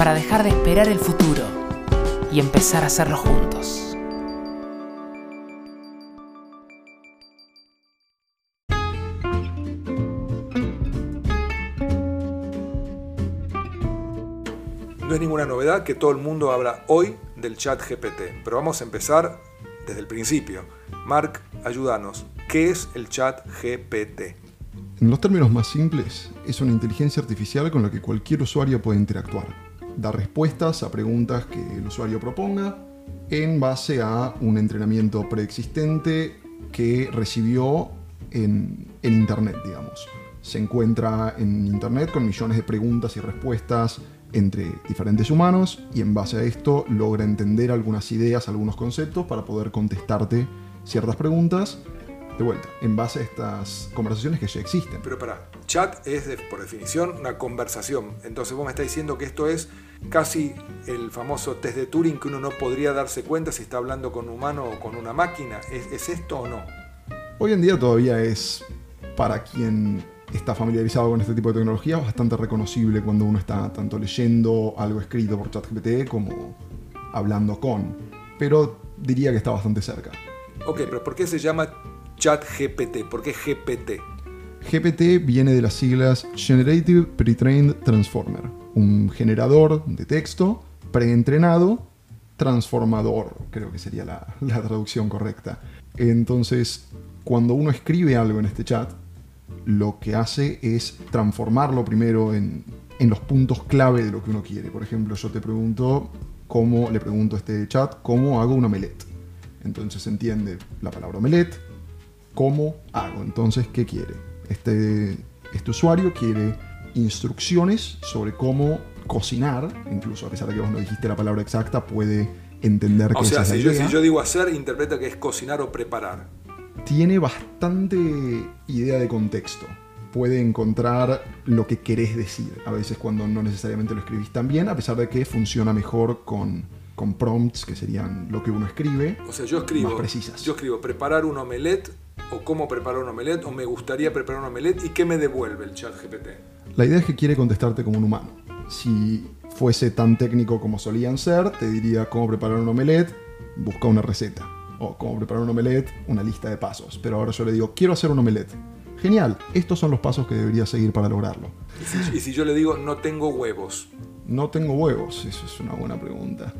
para dejar de esperar el futuro y empezar a hacerlo juntos. No es ninguna novedad que todo el mundo habla hoy del chat GPT, pero vamos a empezar desde el principio. Mark, ayúdanos. ¿Qué es el chat GPT? En los términos más simples, es una inteligencia artificial con la que cualquier usuario puede interactuar da respuestas a preguntas que el usuario proponga en base a un entrenamiento preexistente que recibió en, Internet, digamos. Se encuentra en Internet con millones de preguntas y respuestas entre diferentes humanos y en base a esto logra entender algunas ideas, algunos conceptos para poder contestarte ciertas preguntas de vuelta, en base a estas conversaciones que ya existen. Pero para, chat es por definición una conversación. Entonces vos me estás diciendo que esto es casi el famoso test de Turing que uno no podría darse cuenta si está hablando con un humano o con una máquina. ¿Es, esto o no? Hoy en día todavía es, para quien está familiarizado con este tipo de tecnología, bastante reconocible cuando uno está tanto leyendo algo escrito por ChatGPT como hablando con. Pero diría que está bastante cerca. Ok, pero ¿por qué se llama Chat GPT? ¿Por qué GPT? GPT viene de las siglas Generative Pre-trained Transformer, un generador de texto preentrenado transformador, creo que sería la, traducción correcta. Entonces, cuando uno escribe algo en este chat, lo que hace es transformarlo primero en, en, los puntos clave de lo que uno quiere. Por ejemplo, yo te pregunto cómo, le pregunto a este chat, cómo hago un omelette. Entonces entiende la palabra omelette, ¿Cómo hago? Entonces, ¿qué quiere? Este, este usuario quiere instrucciones sobre cómo cocinar, incluso a pesar de que vos no dijiste la palabra exacta, puede entender que sea, si, yo, si yo digo hacer, interpreta que es cocinar o preparar. Tiene bastante idea de contexto. Puede encontrar lo que querés decir, a veces cuando no necesariamente lo escribís tan bien, a pesar de que funciona mejor con, con prompts, que serían lo que uno escribe. O sea, yo escribo, más precisas. Yo escribo preparar un omelette o cómo preparar un omelette o me gustaría preparar un omelette y qué me devuelve el chat GPT. La idea es que quiere contestarte como un humano. Si fuese tan técnico como solían ser, te diría cómo preparar un omelette, busca una receta. O cómo preparar un omelette, una lista de pasos. Pero ahora yo le digo, quiero hacer un omelette. Genial, estos son los pasos que debería seguir para lograrlo. ¿Y si, yo le digo, no tengo huevos? No tengo huevos, eso es una buena pregunta.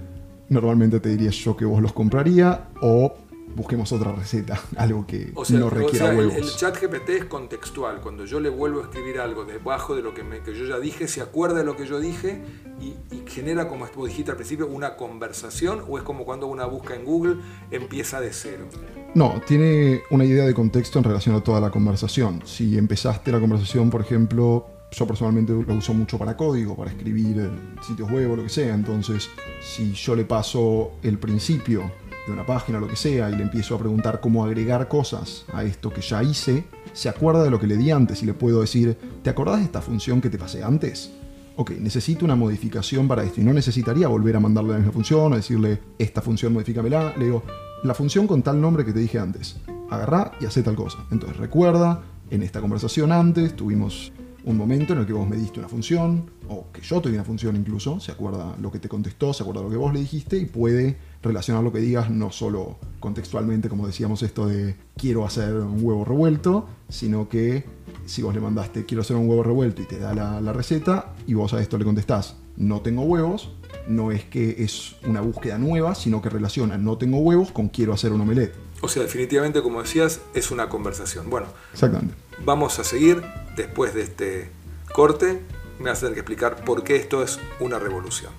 Normalmente te diría yo que vos los compraría o busquemos otra receta, algo que no requiera huevos. El, chat GPT es contextual. Cuando yo le vuelvo a escribir algo debajo de lo que, me, que yo ya dije, se acuerda de lo que yo dije y, genera, como vos dijiste al principio, una conversación o es como cuando una busca en Google empieza de cero. No, tiene una idea de contexto en relación a toda la conversación. Si empezaste la conversación, por ejemplo, yo personalmente lo uso mucho para código, para escribir sitios web o lo que sea. Entonces, si yo le paso el principio de una página o lo que sea y le empiezo a preguntar cómo agregar cosas a esto que ya hice, se acuerda de lo que le di antes y le puedo decir, ¿te acordás de esta función que te pasé antes? Ok, necesito una modificación para esto y no necesitaría volver a mandarle la misma función o decirle, esta función modifícamela. Le digo, la función con tal nombre que te dije antes. Agarrá y hace tal cosa. Entonces recuerda, en esta conversación antes tuvimos un momento en el que vos me diste una función, o que yo te di una función incluso, se acuerda lo que te contestó, se acuerda lo que vos le dijiste y puede relacionar lo que digas no solo contextualmente, como decíamos esto de quiero hacer un huevo revuelto, sino que si vos le mandaste quiero hacer un huevo revuelto y te da la, receta y vos a esto le contestás no tengo huevos, no es que es una búsqueda nueva, sino que relaciona no tengo huevos con quiero hacer un omelette. O sea, definitivamente, como decías, es una conversación. Bueno, Exactamente. vamos a seguir después de este corte. Me vas a tener que explicar por qué esto es una revolución.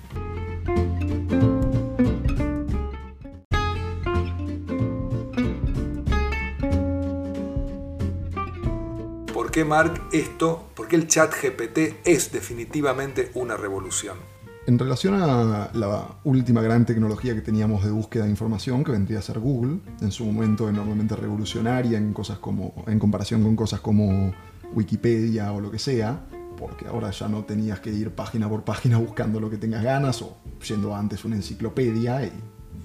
¿Por qué, Mark, esto, por qué el chat GPT es definitivamente una revolución? En relación a la última gran tecnología que teníamos de búsqueda de información, que vendría a ser Google, en su momento enormemente revolucionaria en cosas como, en comparación con cosas como Wikipedia o lo que sea, porque ahora ya no tenías que ir página por página buscando lo que tengas ganas o yendo antes una enciclopedia y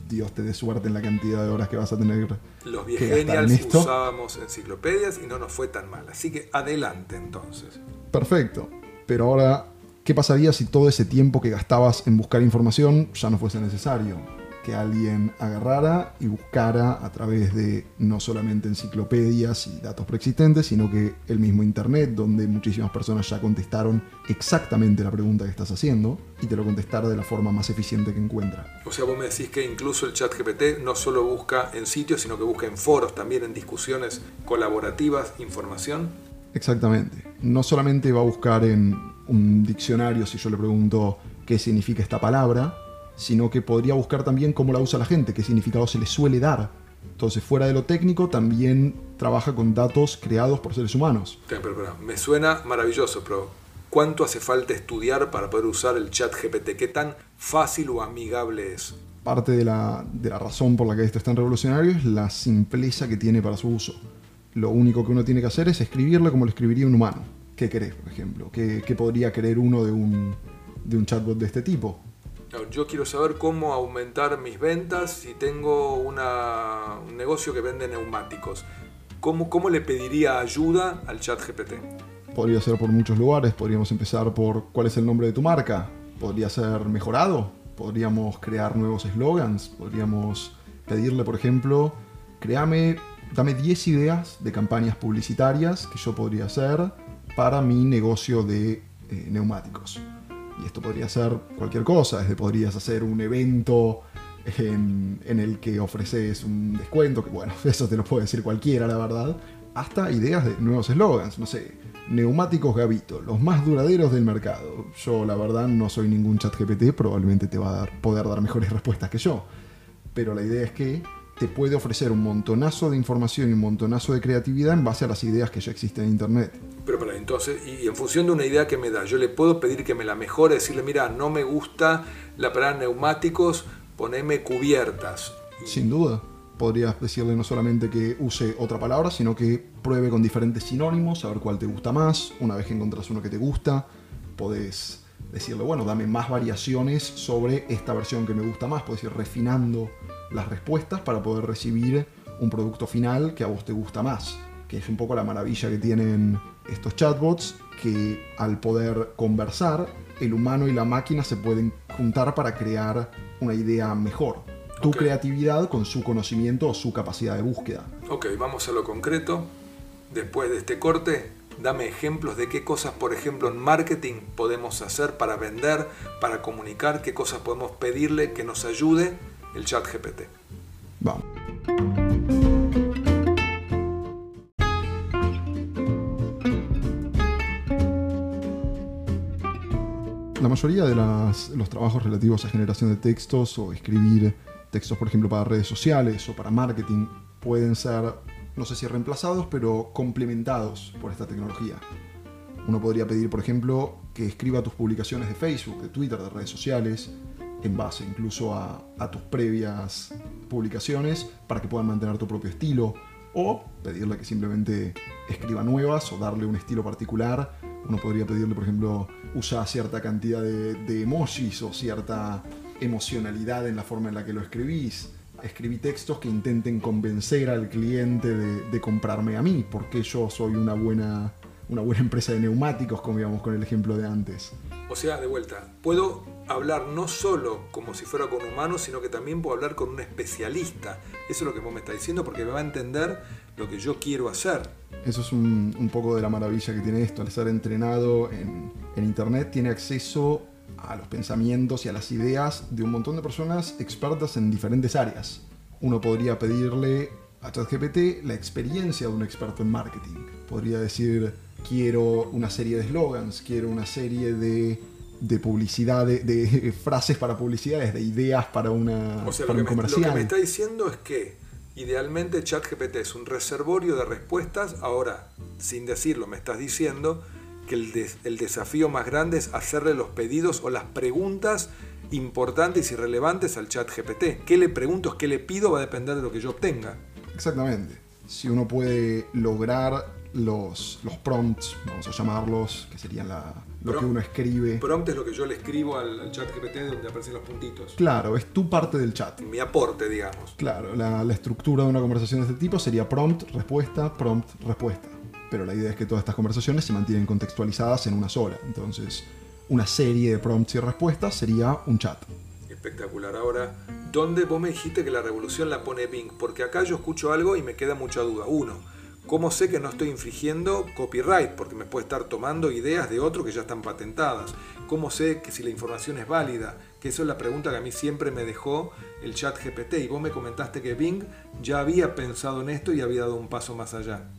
Dios te dé suerte en la cantidad de horas que vas a tener. Los viegenials usábamos enciclopedias y no nos fue tan mal. Así que adelante entonces. Perfecto. Pero ahora, ¿qué pasaría si todo ese tiempo que gastabas en buscar información ya no fuese necesario? Que alguien agarrara y buscara a través de no solamente enciclopedias y datos preexistentes, sino que el mismo Internet, donde muchísimas personas ya contestaron exactamente la pregunta que estás haciendo y te lo contestara de la forma más eficiente que encuentra. O sea, vos me decís que incluso el chat GPT no solo busca en sitios, sino que busca en foros, también en discusiones colaborativas, información. Exactamente. No solamente va a buscar en un diccionario si yo le pregunto qué significa esta palabra, sino que podría buscar también cómo la usa la gente, qué significado se le suele dar. Entonces, fuera de lo técnico, también trabaja con datos creados por seres humanos. Pero, pero, pero, me suena maravilloso, pero ¿cuánto hace falta estudiar para poder usar el chat GPT? ¿Qué tan fácil o amigable es? Parte de la, de la razón por la que esto es tan revolucionario es la simpleza que tiene para su uso. Lo único que uno tiene que hacer es escribirle como lo escribiría un humano. ¿Qué querés, por ejemplo? ¿Qué, qué podría querer uno de un, de un chatbot de este tipo? Yo quiero saber cómo aumentar mis ventas si tengo una, un negocio que vende neumáticos. ¿Cómo, ¿Cómo le pediría ayuda al chat GPT? Podría ser por muchos lugares, podríamos empezar por cuál es el nombre de tu marca, podría ser mejorado, podríamos crear nuevos eslogans, podríamos pedirle, por ejemplo, créame, dame 10 ideas de campañas publicitarias que yo podría hacer para mi negocio de eh, neumáticos. Y esto podría ser cualquier cosa, desde podrías hacer un evento en, el que ofreces un descuento, que bueno, eso te lo puede decir cualquiera, la verdad, hasta ideas de nuevos eslogans, no sé, neumáticos Gavito, los más duraderos del mercado. Yo la verdad no soy ningún chat GPT, probablemente te va a dar, poder dar mejores respuestas que yo. Pero la idea es que te puede ofrecer un montonazo de información y un montonazo de creatividad en base a las ideas que ya existen en Internet. Pero para entonces, y en función de una idea que me da, yo le puedo pedir que me la mejore, decirle, mira, no me gusta la palabra neumáticos, poneme cubiertas. Sin duda. Podrías decirle no solamente que use otra palabra, sino que pruebe con diferentes sinónimos, a ver cuál te gusta más. Una vez que encontrás uno que te gusta, podés decirle, bueno, dame más variaciones sobre esta versión que me gusta más. Puedes ir refinando las respuestas para poder recibir un producto final que a vos te gusta más. Que es un poco la maravilla que tienen estos chatbots, que al poder conversar, el humano y la máquina se pueden juntar para crear una idea mejor. Tu okay. creatividad con su conocimiento o su capacidad de búsqueda. Ok, vamos a lo concreto. Después de este corte, dame ejemplos de qué cosas, por ejemplo, en marketing podemos hacer para vender, para comunicar, qué cosas podemos pedirle que nos ayude el chat GPT. Vamos. La mayoría de los trabajos relativos a generación de textos o escribir textos, por ejemplo, para redes sociales o para marketing, pueden ser, no sé si reemplazados, pero complementados por esta tecnología. Uno podría pedir, por ejemplo, que escriba tus publicaciones de Facebook, de Twitter, de redes sociales, en base incluso a, a, tus previas publicaciones para que puedan mantener tu propio estilo o pedirle que simplemente escriba nuevas o darle un estilo particular. Uno podría pedirle, por ejemplo, usa cierta cantidad de, de emojis o cierta emocionalidad en la forma en la que lo escribís. Escribí textos que intenten convencer al cliente de, de comprarme a mí, porque yo soy una buena, una buena empresa de neumáticos, como íbamos con el ejemplo de antes. O sea, de vuelta, puedo hablar no solo como si fuera con humanos, sino que también puedo hablar con un especialista. Eso es lo que vos me estás diciendo, porque me va a entender lo que yo quiero hacer. Eso es un, un poco de la maravilla que tiene esto, al estar entrenado en, en Internet, tiene acceso a los pensamientos y a las ideas de un montón de personas expertas en diferentes áreas. Uno podría pedirle a ChatGPT la experiencia de un experto en marketing. Podría decir, quiero una serie de slogans, quiero una serie de, de publicidad, de, de, frases para publicidades, de ideas para, una, o sea, para lo un que me, comercial. Lo que me está diciendo es que idealmente ChatGPT es un reservorio de respuestas. Ahora, sin decirlo, me estás diciendo que el, el desafío más grande es hacerle los pedidos o las preguntas importantes y relevantes al chat GPT. ¿Qué le pregunto, qué le pido? Va a depender de lo que yo obtenga. Exactamente. Si uno puede lograr los, los prompts, vamos a llamarlos, que serían la, lo que uno escribe. Prompt es lo que yo le escribo al, chat GPT donde aparecen los puntitos. Claro, es tu parte del chat. Mi aporte, digamos. Claro, la, la estructura de una conversación de este tipo sería prompt, respuesta, prompt, respuesta. Pero la idea es que todas estas conversaciones se mantienen contextualizadas en una sola. Entonces, una serie de prompts y respuestas sería un chat. Espectacular. Ahora, ¿dónde vos me dijiste que la revolución la pone Bing? Porque acá yo escucho algo y me queda mucha duda. Uno, ¿cómo sé que no estoy infringiendo copyright? Porque me puede estar tomando ideas de otro que ya están patentadas. ¿Cómo sé que si la información es válida? Que eso es la pregunta que a mí siempre me dejó el chat GPT. Y vos me comentaste que Bing ya había pensado en esto y había dado un paso más allá.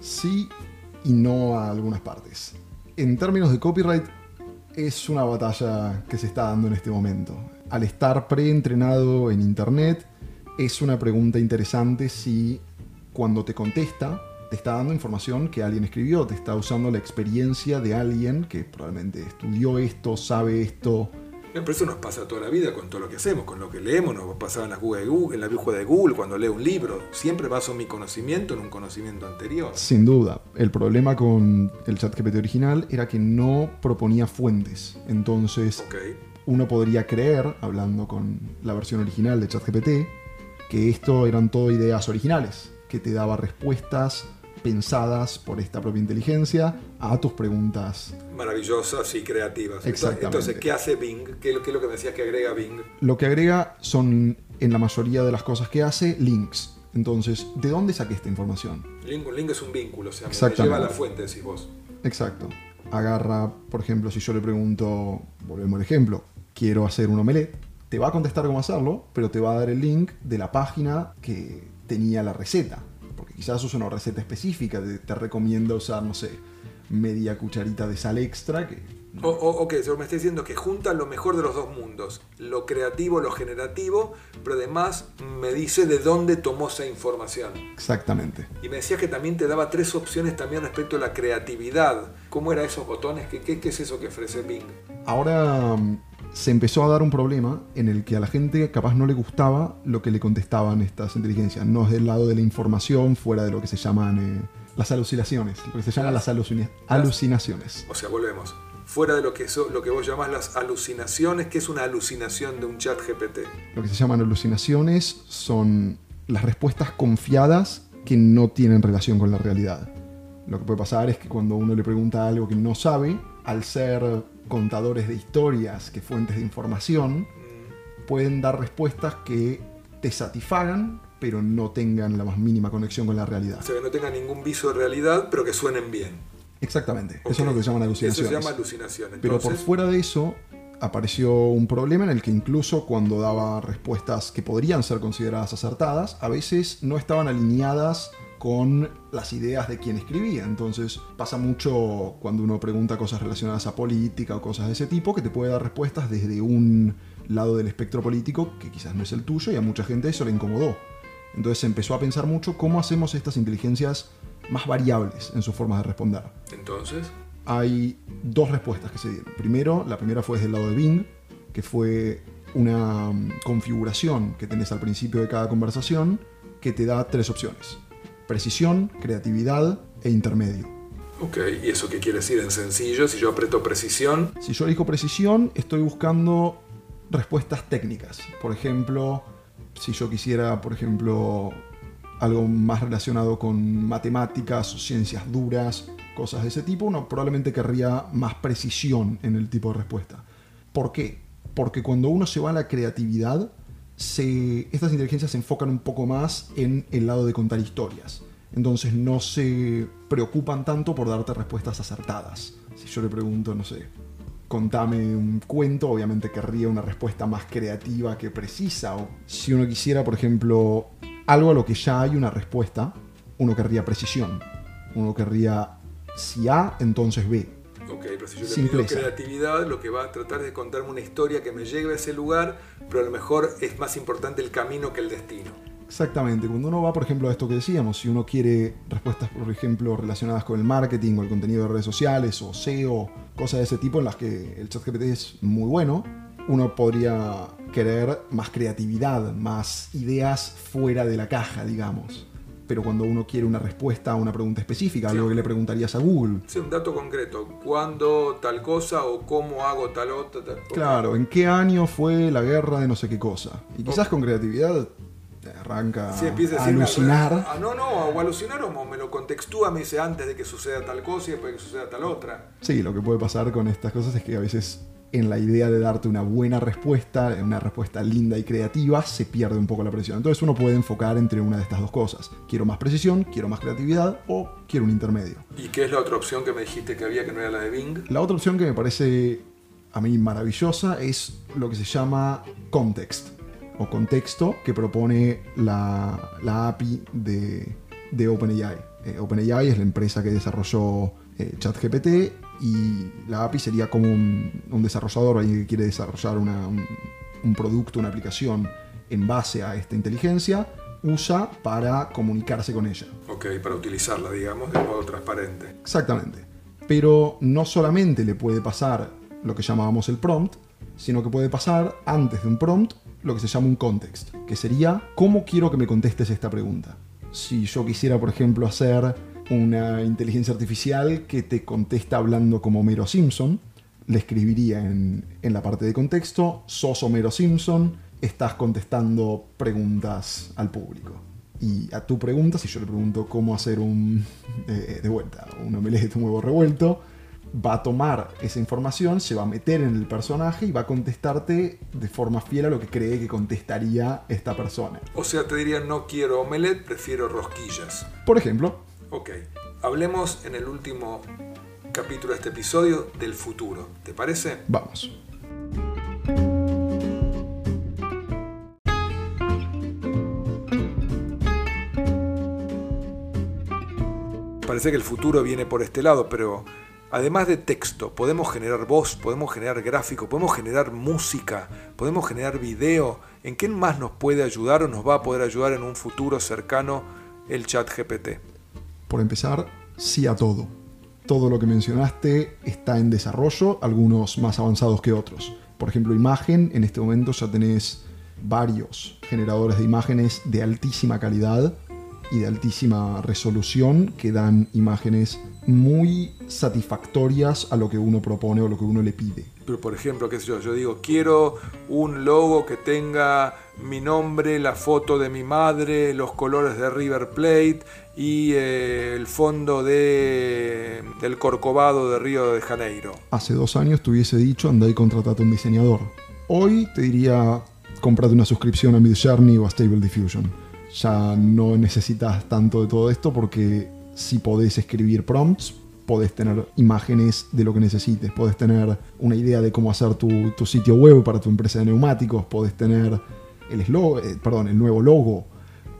Sí y no a algunas partes. En términos de copyright, es una batalla que se está dando en este momento. Al estar preentrenado en Internet, es una pregunta interesante si cuando te contesta te está dando información que alguien escribió, te está usando la experiencia de alguien que probablemente estudió esto, sabe esto, pero eso nos pasa toda la vida con todo lo que hacemos, con lo que leemos, nos pasaba en la, Google, en la de Google, cuando leo un libro. Siempre baso mi conocimiento en un conocimiento anterior. Sin duda. El problema con el ChatGPT original era que no proponía fuentes. Entonces, uno podría creer, hablando con la versión original de ChatGPT, que esto eran todo ideas originales, que te daba respuestas pensadas por esta propia inteligencia a tus preguntas. Maravillosas y creativas. Entonces, ¿qué hace Bing? ¿Qué, es lo que me decías que agrega Bing? Lo que agrega son, en la mayoría de las cosas que hace, links. Entonces, ¿de dónde saqué esta información? Link, un link es un vínculo, o sea, me lleva a la fuente, decís vos. Exacto. Agarra, por ejemplo, si yo le pregunto, volvemos al ejemplo, quiero hacer un omelette, te va a contestar cómo hacerlo, pero te va a dar el link de la página que tenía la receta quizás usa una receta específica, te, te recomienda usar, no sé, media cucharita de sal extra. Que, o, ok, me está diciendo que junta lo mejor de los dos mundos, lo creativo, lo generativo, pero además me dice de dónde tomó esa información. Exactamente. Y me decías que también te daba tres opciones también respecto a la creatividad. ¿Cómo eran esos botones? ¿Qué, qué, qué es eso que ofrece Bing? Ahora se empezó a dar un problema en el que a la gente capaz no le gustaba lo que le contestaban estas inteligencias. No es del lado de la información, fuera de lo que se llaman eh, las alucinaciones, lo que se llaman las, alucinaciones. O sea, volvemos. Fuera de lo que, lo que vos llamás las alucinaciones, ¿qué es una alucinación de un chat GPT? Lo que se llaman alucinaciones son las respuestas confiadas que no tienen relación con la realidad. Lo que puede pasar es que cuando uno le pregunta algo que no sabe, al ser contadores de historias que fuentes de información, pueden dar respuestas que te satisfagan, pero no tengan la más mínima conexión con la realidad. O sea, que no tengan ningún viso de realidad, pero que suenen bien. Exactamente, eso es lo que se llaman alucinaciones. Eso se llama alucinaciones. Pero por fuera de eso, apareció un problema en el que incluso cuando daba respuestas que podrían ser consideradas acertadas, a veces no estaban alineadas con las ideas de quien escribía. Entonces pasa mucho cuando uno pregunta cosas relacionadas a política o cosas de ese tipo, que te puede dar respuestas desde un lado del espectro político que quizás no es el tuyo y a mucha gente eso le incomodó. Entonces se empezó a pensar mucho cómo hacemos estas inteligencias más variables en sus formas de responder. Entonces... Hay dos respuestas que se dieron. Primero, la primera fue desde el lado de Bing, que fue una mm, configuración que tenés al principio de cada conversación que te da tres opciones precisión, creatividad e intermedio. Ok, ¿y eso qué quiere decir en sencillo? Si yo aprieto precisión. Si yo elijo precisión, estoy buscando respuestas técnicas. Por ejemplo, si yo quisiera, por ejemplo, algo más relacionado con matemáticas ciencias duras, cosas de ese tipo, uno probablemente querría más precisión en el tipo de respuesta. ¿Por qué? Porque cuando uno se va a la creatividad, estas inteligencias se enfocan un poco más en el lado de contar historias. Entonces no se preocupan tanto por darte respuestas acertadas. Si yo le pregunto, no sé, contame un cuento, obviamente querría una respuesta más creativa que precisa. O si uno quisiera, por ejemplo, algo a lo que ya hay una respuesta, uno querría precisión. Uno querría si A, entonces B. Si yo le pido creatividad, lo que va a tratar es de contarme una historia que me lleve a ese lugar, pero a lo mejor es más importante el camino que el destino. Exactamente, cuando uno va, por ejemplo, a esto que decíamos, si uno quiere respuestas, por ejemplo, relacionadas con el marketing o el contenido de redes sociales o SEO, cosas de ese tipo en las que el chat GPT es muy bueno, uno podría querer más creatividad, más ideas fuera de la caja, digamos. Pero cuando uno quiere una respuesta a una pregunta específica, Sí. algo que le preguntarías a Google, Sí, un dato concreto. ¿Cuándo tal cosa o cómo hago tal otra? tal- claro, ¿en qué año fue la guerra de no sé qué cosa? Y quizás con creatividad arranca Sí, empieza a alucinar. Ah, no, no, o alucinar o me lo contextúa, me dice antes de que suceda tal cosa y después de que suceda tal otra. Sí, lo que puede pasar con estas cosas es que a veces en la idea de darte una buena respuesta, una respuesta linda y creativa, se pierde un poco la precisión. Entonces uno puede enfocar entre una de estas dos cosas. Quiero más precisión, quiero más creatividad o quiero un intermedio. ¿Y qué es la otra opción que me dijiste que había que no era la de Bing? La otra opción que me parece a mí maravillosa es lo que se llama Context o contexto que propone la, la API de, de OpenAI. Eh, OpenAI es la empresa que desarrolló eh, ChatGPT y la API sería como un, un desarrollador alguien que quiere desarrollar una- un, un producto, una aplicación en base a esta inteligencia, usa para comunicarse con ella. Ok, para utilizarla, digamos, de modo transparente. Exactamente. Pero no solamente le puede pasar lo que llamábamos el prompt, sino que puede pasar antes de un prompt lo que se llama un context, que sería cómo quiero que me contestes esta pregunta. Si yo quisiera, por ejemplo, hacer una inteligencia artificial que te contesta hablando como Homero Simpson, le escribiría en, en la parte de contexto, sos Homero Simpson, estás contestando preguntas al público. Y a tu pregunta, si yo le pregunto cómo hacer un, eh, de vuelta, un omelette, un huevo revuelto, va a tomar esa información, se va a meter en el personaje y va a contestarte de forma fiel a lo que cree que contestaría esta persona. O sea, te diría, no quiero omelette, prefiero rosquillas. Por ejemplo, Ok, hablemos en el último capítulo de este episodio del futuro. ¿Te parece? vamos. Parece que el futuro viene por este lado, pero además de texto, podemos generar voz, podemos generar gráfico, podemos generar música, podemos generar video. ¿En qué más nos puede ayudar o nos va a poder ayudar en un futuro cercano el chat GPT? Por empezar, sí a todo. Todo lo que mencionaste está en desarrollo, algunos más avanzados que otros. Por ejemplo, imagen, en este momento ya tenés varios generadores de imágenes de altísima calidad y de altísima resolución que dan imágenes muy satisfactorias a lo que uno propone o lo que uno le pide. Pero por ejemplo, qué sé yo, yo digo, quiero un logo que tenga mi nombre, la foto de mi madre, los colores de River Plate y eh, el fondo de, del Corcovado de Río de Janeiro. Hace dos años te hubiese dicho andá y contratate un diseñador. Hoy te diría comprate una suscripción a Midjourney o a Stable Diffusion. Ya no necesitas tanto de todo esto porque si podés escribir prompts, podés tener imágenes de lo que necesites, podés tener una idea de cómo hacer tu, tu sitio web para tu empresa de neumáticos, podés tener el, eslo- eh, perdón, el nuevo logo,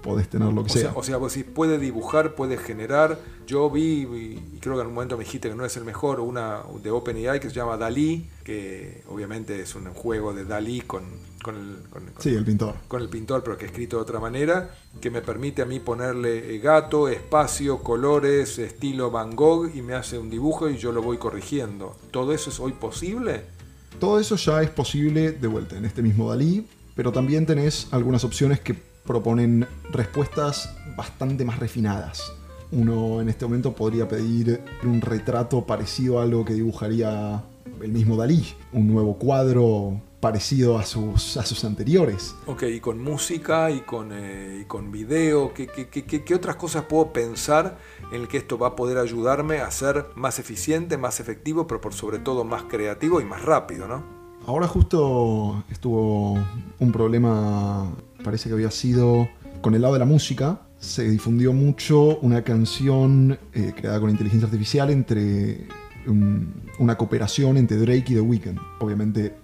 podés tener lo que O sea. sea, o sea, vos decís, puede dibujar, puede generar. Yo vi, y creo que en un momento me dijiste que no es el mejor, una de OpenAI que se llama Dalí, que obviamente es un juego de Dalí con, con el, con- con- Sí, el pintor. con el pintor, pero que escrito de otra manera, que me permite a mí ponerle eh, gato, espacio, colores, estilo Van Gogh y me hace un dibujo y yo lo voy corrigiendo. ¿Todo eso es hoy posible? Todo eso ya es posible de vuelta en este mismo Dalí, pero también tenés algunas opciones que proponen respuestas bastante más refinadas. Uno en este momento podría pedir un retrato parecido a algo que dibujaría el mismo Dalí, un nuevo cuadro parecido a sus, a sus anteriores. Ok, y con música y con, eh, y con video, ¿qué, qué, qué- qué- qué otras cosas puedo pensar en que esto va a poder ayudarme a ser más eficiente, más efectivo, pero por sobre todo más creativo y más rápido, ¿no? Ahora justo estuvo un problema, parece que había sido con el lado de la música. Se difundió mucho una canción eh, creada con inteligencia artificial entre un- una cooperación entre Drake y The Weeknd. Obviamente,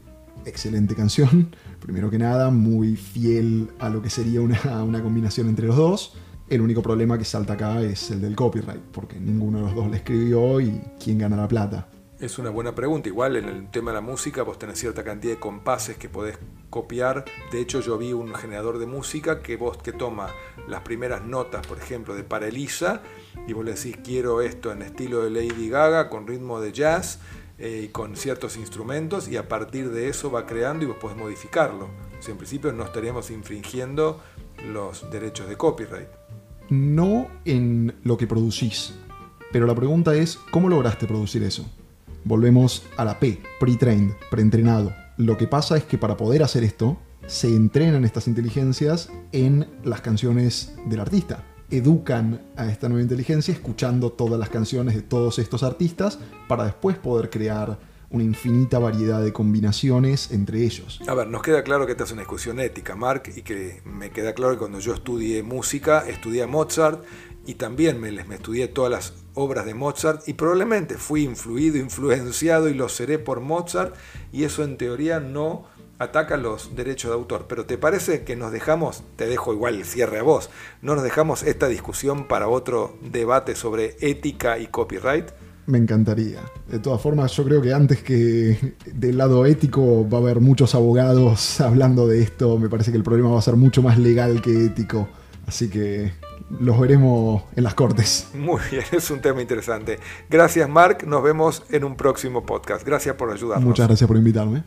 excelente canción, primero que nada, muy fiel a lo que sería una, una combinación entre los dos. El único problema que salta acá es el del copyright, porque ninguno de los dos le escribió y quién gana la plata. Es una buena pregunta. Igual en el tema de la música vos tenés cierta cantidad de compases que podés copiar. De hecho yo vi un generador de música que vos que toma las primeras notas, por ejemplo, de Paralisa y vos le decís quiero esto en estilo de Lady Gaga con ritmo de jazz eh, y con ciertos instrumentos y a partir de eso va creando y vos podés modificarlo. En principio no estaríamos infringiendo los derechos de copyright. No en lo que producís, pero la pregunta es, ¿cómo lograste producir eso? Volvemos a la P, pre-trained, preentrenado. Lo que pasa es que para poder hacer esto, se entrenan estas inteligencias en las canciones del artista. Educan a esta nueva inteligencia escuchando todas las canciones de todos estos artistas para después poder crear una infinita variedad de combinaciones entre ellos. A ver, nos queda claro que esta es una discusión ética, Mark, y que me queda claro que cuando yo estudié música, estudié a Mozart y también me, me estudié todas las obras de Mozart y probablemente fui influido, influenciado y lo seré por Mozart y eso en teoría no ataca los derechos de autor. Pero ¿te parece que nos dejamos, te dejo igual el cierre a vos, no nos dejamos esta discusión para otro debate sobre ética y copyright? Me encantaría. De todas formas, yo creo que antes que del lado ético va a haber muchos abogados hablando de esto. Me parece que el problema va a ser mucho más legal que ético. Así que los veremos en las cortes. Muy bien, es un tema interesante. Gracias Mark, nos vemos en un próximo podcast. Gracias por ayudarnos. Muchas gracias por invitarme.